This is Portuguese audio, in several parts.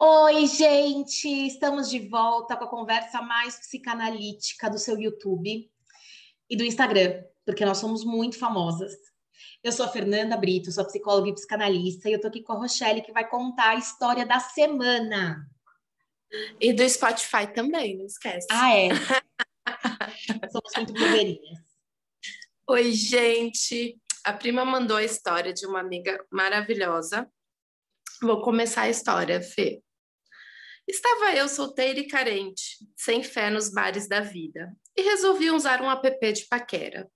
Oi, gente! Estamos de volta com a conversa mais psicanalítica do seu YouTube e do Instagram, porque nós somos muito famosas. Eu sou a Fernanda Brito, sou psicóloga e psicanalista, e eu tô aqui com a Rochelle, que vai contar a história da semana. E do Spotify também, não esquece. Ah, é? somos muito blogueirinhas. Oi, gente! A prima mandou a história de uma amiga maravilhosa. Vou começar a história, Fê. Estava eu solteira e carente, sem fé nos bares da vida, e resolvi usar um app de paquera.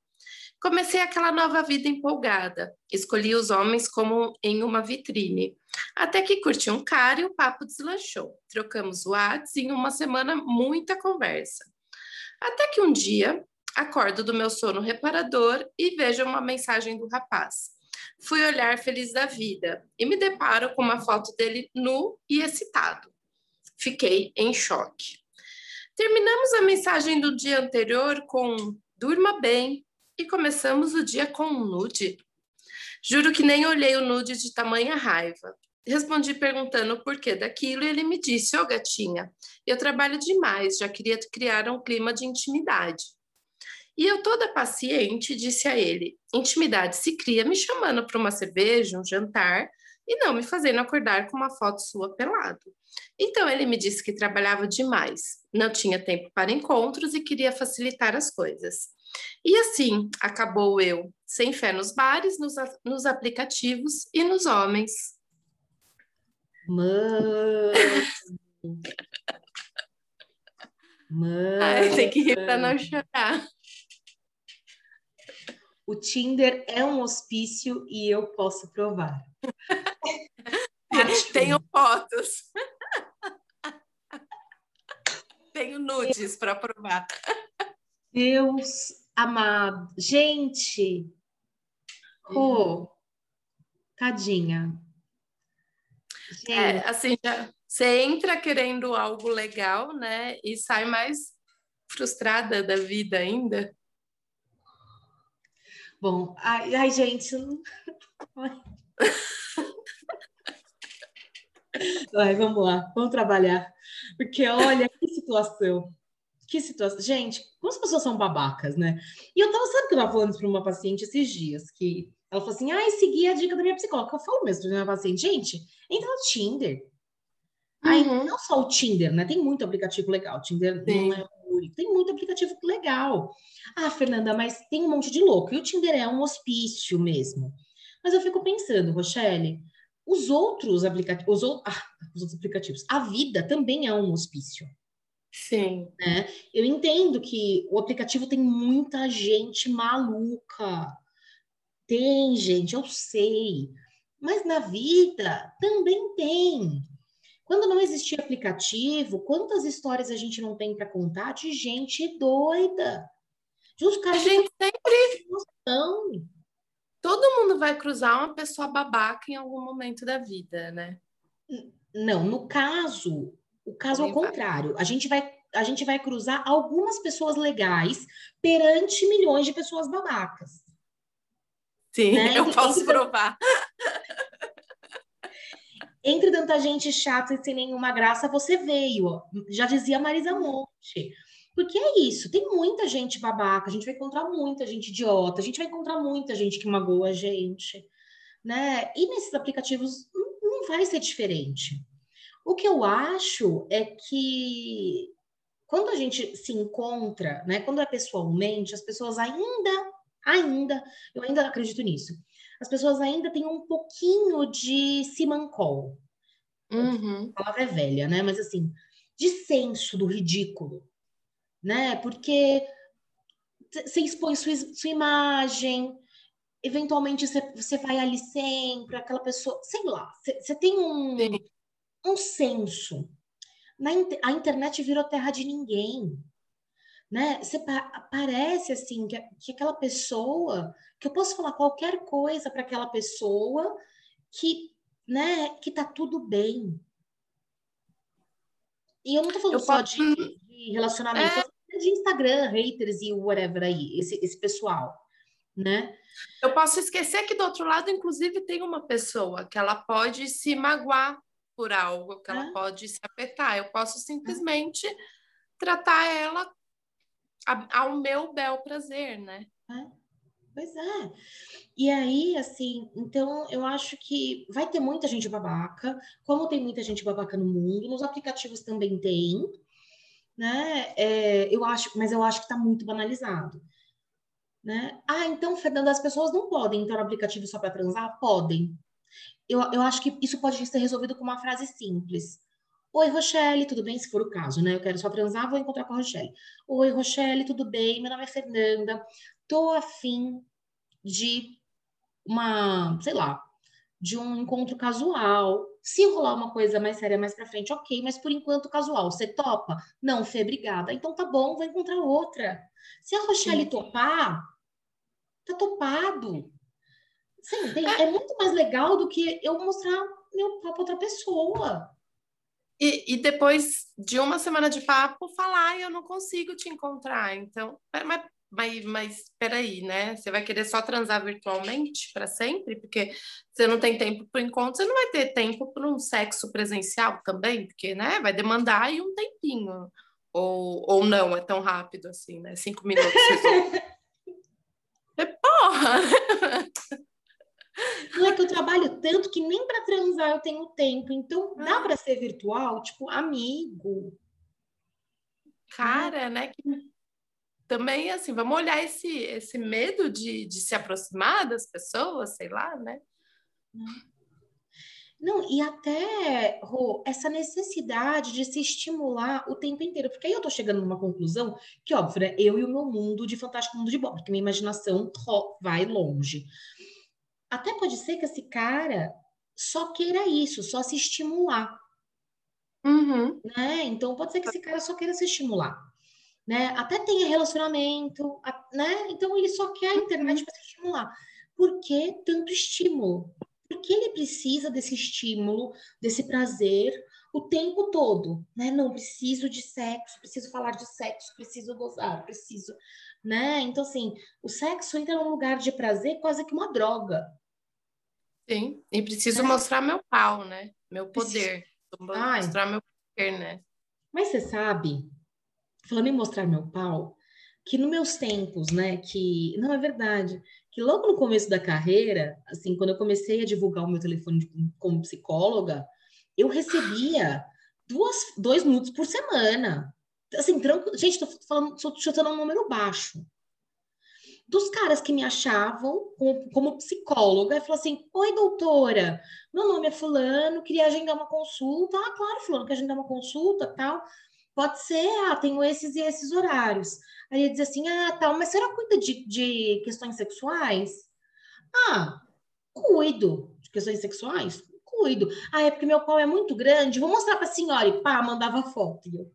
Comecei aquela nova vida empolgada, escolhi os homens como em uma vitrine, até que curti um cara e o papo deslanchou. Trocamos o WhatsApp em uma semana muita conversa. Até que um dia, acordo do meu sono reparador e vejo uma mensagem do rapaz. Fui olhar feliz da vida e me deparo com uma foto dele nu e excitado. Fiquei em choque. Terminamos a mensagem do dia anterior com durma bem e começamos o dia com um nude. Juro que nem olhei o nude de tamanha raiva. Respondi perguntando o porquê daquilo e ele me disse: Ô oh, gatinha, eu trabalho demais, já queria criar um clima de intimidade. E eu, toda paciente, disse a ele: intimidade se cria me chamando para uma cerveja, um jantar e não me fazendo acordar com uma foto sua pelado. Então ele me disse que trabalhava demais, não tinha tempo para encontros e queria facilitar as coisas. E assim acabou eu, sem fé nos bares, nos, nos aplicativos e nos homens. Mano! Mano! Ai, tem que rir para não chorar. O Tinder é um hospício e eu posso provar. Tenho fotos. Tenho nudes para provar. Deus amado. Gente, oh, tadinha. Gente. É, assim, já, você entra querendo algo legal, né? E sai mais frustrada da vida ainda. Bom, ai, ai gente. Vai, vamos lá, vamos trabalhar. Porque olha que situação. Que situação. Gente, como as pessoas são babacas, né? E eu tava, sabe que eu tava falando para uma paciente esses dias, que ela falou assim: ai, segui a dica da minha psicóloga. Eu falo mesmo pra minha paciente, gente, entra no Tinder. Uhum. Aí, não só o Tinder, né? Tem muito aplicativo legal. O Tinder Sim. não é Tem muito aplicativo legal. Ah, Fernanda, mas tem um monte de louco. E o Tinder é um hospício mesmo. Mas eu fico pensando, Rochelle, os outros aplicativos, os, ah, os outros aplicativos, a vida também é um hospício. Sim. Né? Eu entendo que o aplicativo tem muita gente maluca. Tem, gente, eu sei. Mas na vida também tem. Quando não existia aplicativo, quantas histórias a gente não tem para contar de gente doida? De uns caras a gente sempre. Noção todo mundo vai cruzar uma pessoa babaca em algum momento da vida, né? Não, no caso, o caso é o contrário. A gente vai a gente vai cruzar algumas pessoas legais perante milhões de pessoas babacas. Sim, né? eu posso entre, provar. Entre tanta gente chata e sem nenhuma graça, você veio. Já dizia Marisa Monte. Porque é isso, tem muita gente babaca, a gente vai encontrar muita gente idiota, a gente vai encontrar muita gente que magoa a gente, né? E nesses aplicativos não vai ser diferente. O que eu acho é que quando a gente se encontra, né, quando é pessoalmente, as pessoas ainda, ainda, eu ainda acredito nisso, as pessoas ainda têm um pouquinho de simancol. Uhum. A palavra é velha, né? Mas assim, de senso do ridículo né? Porque você expõe sua, sua imagem, eventualmente você, vai ali sempre, aquela pessoa, sei lá, você, você tem um, um senso. Na, a internet virou terra de ninguém. Né? Você parece assim que, que aquela pessoa, que eu posso falar qualquer coisa para aquela pessoa que, né, que tá tudo bem. E eu não tô falando eu só posso... de, de relacionamento, é... de Instagram, haters e whatever aí, esse, esse pessoal, né? Eu posso esquecer que do outro lado, inclusive, tem uma pessoa que ela pode se magoar por algo que ela pode se afetar. Eu posso simplesmente tratar ela ao meu bel prazer, né? Pois é. E aí, assim, então eu acho que vai ter muita gente babaca, como tem muita gente babaca no mundo, nos aplicativos também tem, né? É, eu acho, mas eu acho que está muito banalizado. Né? Ah, então, Fernanda, as pessoas não podem entrar no aplicativo só para transar? Podem. Eu, eu acho que isso pode ser resolvido com uma frase simples. Oi, Rochelle, tudo bem? Se for o caso, né? Eu quero só transar, vou encontrar com a Rochelle. Oi, Rochelle, tudo bem? Meu nome é Fernanda. Tô afim de uma, sei lá, de um encontro casual. Se rolar uma coisa mais séria mais pra frente, ok, mas por enquanto casual. Você topa? Não, Fê, obrigada. Então tá bom, vou encontrar outra. Se a Rochelle Sim. topar, tá topado. Sim, tem, é muito mais legal do que eu mostrar meu papo pra outra pessoa. E, e, depois de uma semana de papo, falar, eu não consigo te encontrar. Então, mas, mas, mas peraí, né? Você vai querer só transar virtualmente para sempre? Porque você não tem tempo para o encontro, você não vai ter tempo para um sexo presencial também, porque, né? Vai demandar aí um tempinho. Ou, ou não, é tão rápido assim, né? Cinco minutos. é porra! Não é que eu trabalho tanto que nem para transar eu tenho tempo. Então, dá ah. para ser virtual, tipo, amigo. Cara, né? Que também, assim, vamos olhar esse, esse medo de, de se aproximar das pessoas, sei lá, né? Não, e até, Rô, essa necessidade de se estimular o tempo inteiro. Porque aí eu tô chegando numa conclusão que, óbvio, né? Eu e o meu mundo de fantástico mundo de Bob, porque minha imaginação vai longe. Até pode ser que esse cara só queira isso, só se estimular. Uhum. Né? Então, pode ser que esse cara só queira se estimular né? Até tenha relacionamento, né? Então ele só quer a internet para se estimular. Por que tanto estímulo? Porque ele precisa desse estímulo, desse prazer o tempo todo, né? Não preciso de sexo, preciso falar de sexo, preciso gozar, preciso, né? Então assim, o sexo entra num lugar de prazer quase que uma droga. Sim, e preciso é. mostrar meu pau, né? Meu poder, mostrar meu poder, né? Mas você sabe falando em mostrar meu pau, que nos meus tempos, né, que não é verdade, que logo no começo da carreira, assim, quando eu comecei a divulgar o meu telefone como psicóloga, eu recebia duas, dois minutos por semana. Assim, tranquilo. Gente, tô falando, tô chutando um número baixo. Dos caras que me achavam como, como psicóloga, e falou assim: Oi, doutora, meu nome é Fulano, queria agendar uma consulta. Ah, claro, Fulano, quer agendar uma consulta tal. Pode ser, ah, tenho esses e esses horários. Aí ele diz assim, ah, tal, mas será cuida de, de questões sexuais? Ah, cuido de questões sexuais? Cuido. Ah, é porque meu pau é muito grande, vou mostrar para a senhora. E pá, mandava foto. E eu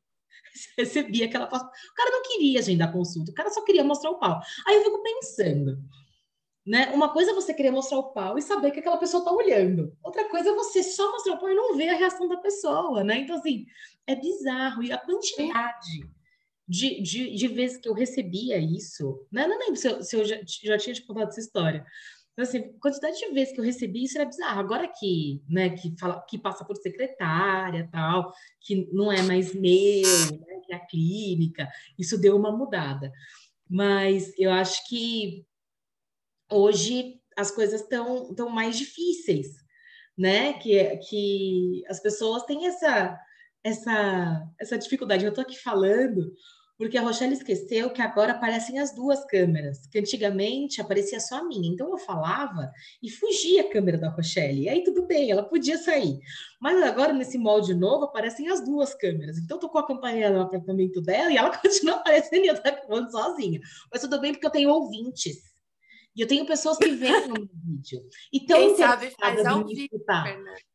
recebia aquela foto. O cara não queria agendar consulta, o cara só queria mostrar o pau. Aí eu fico pensando, né? Uma coisa é você querer mostrar o pau e saber que aquela pessoa está olhando. Outra coisa é você só mostrar o pau e não ver a reação da pessoa, né? Então, assim, é bizarro. E a quantidade de, de, de vezes que eu recebia isso, né? Não lembro se eu, se eu já, já tinha te contado essa história. Então, assim, quantidade de vezes que eu recebi isso era bizarro. Agora que, né, que, fala, que passa por secretária tal, que não é mais meu, né, que é a clínica, isso deu uma mudada. Mas eu acho que hoje as coisas estão tão mais difíceis, né? Que, que as pessoas têm essa, essa, essa dificuldade. Eu estou aqui falando porque a Rochelle esqueceu que agora aparecem as duas câmeras, que antigamente aparecia só a minha. Então eu falava e fugia a câmera da Rochelle. E aí tudo bem, ela podia sair. Mas agora nesse molde novo aparecem as duas câmeras. Então eu tô com a campanha no apartamento dela e ela continua aparecendo e eu tô falando sozinha. Mas tudo bem porque eu tenho ouvintes. E eu tenho pessoas que veem no vídeo. Então, Quem sabe faz ao vivo,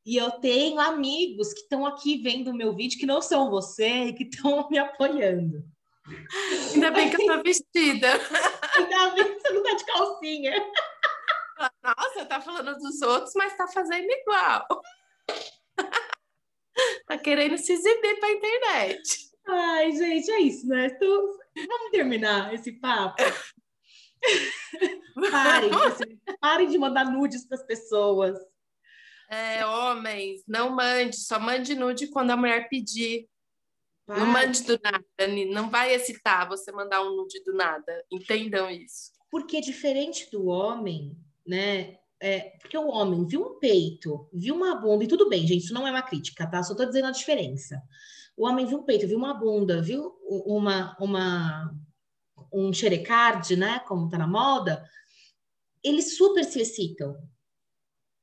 E eu tenho amigos que estão aqui vendo o meu vídeo, que não são você e que estão me apoiando. Ainda bem que eu tô vestida. Ainda bem que você não tá de calcinha. Nossa, tá falando dos outros, mas tá fazendo igual. tá querendo se exibir pra internet. Ai, gente, é isso, né? Então, vamos terminar esse papo. parem, parem de mandar nudes para as pessoas. É, homens, não mande, só mande nude quando a mulher pedir. Não mande do nada, não vai excitar você mandar um nude do nada. Entendam isso. Porque diferente do homem, né? É, porque o homem viu um peito, viu uma bunda, e tudo bem, gente, isso não é uma crítica, tá? Só tô dizendo a diferença. O homem viu um peito, viu uma bunda, viu uma, uma um xerecard, né? Como tá na moda, eles super se excitam.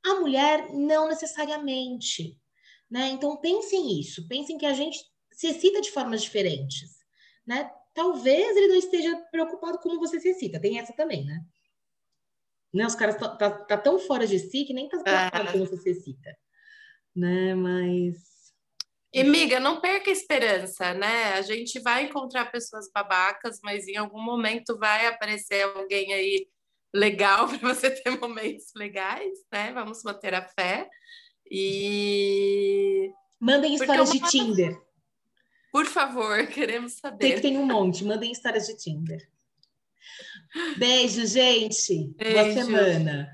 A mulher, não necessariamente. Né? Então, pensem nisso. Pensem que a gente se excita de formas diferentes. Né? Talvez ele não esteja preocupado como você se excita. Tem essa também, né? né? Os caras tá, tá, tão fora de si que nem tá preocupado é. como você se excita. Né? Mas... E, amiga, não perca a esperança, né? A gente vai encontrar pessoas babacas, mas em algum momento vai aparecer alguém aí legal para você ter momentos legais, né? Vamos manter a fé. E. Mandem histórias de Tinder. Por favor, queremos saber. Tem que tem um monte. Mandem histórias de Tinder. Beijo, gente. Beijo. Boa semana.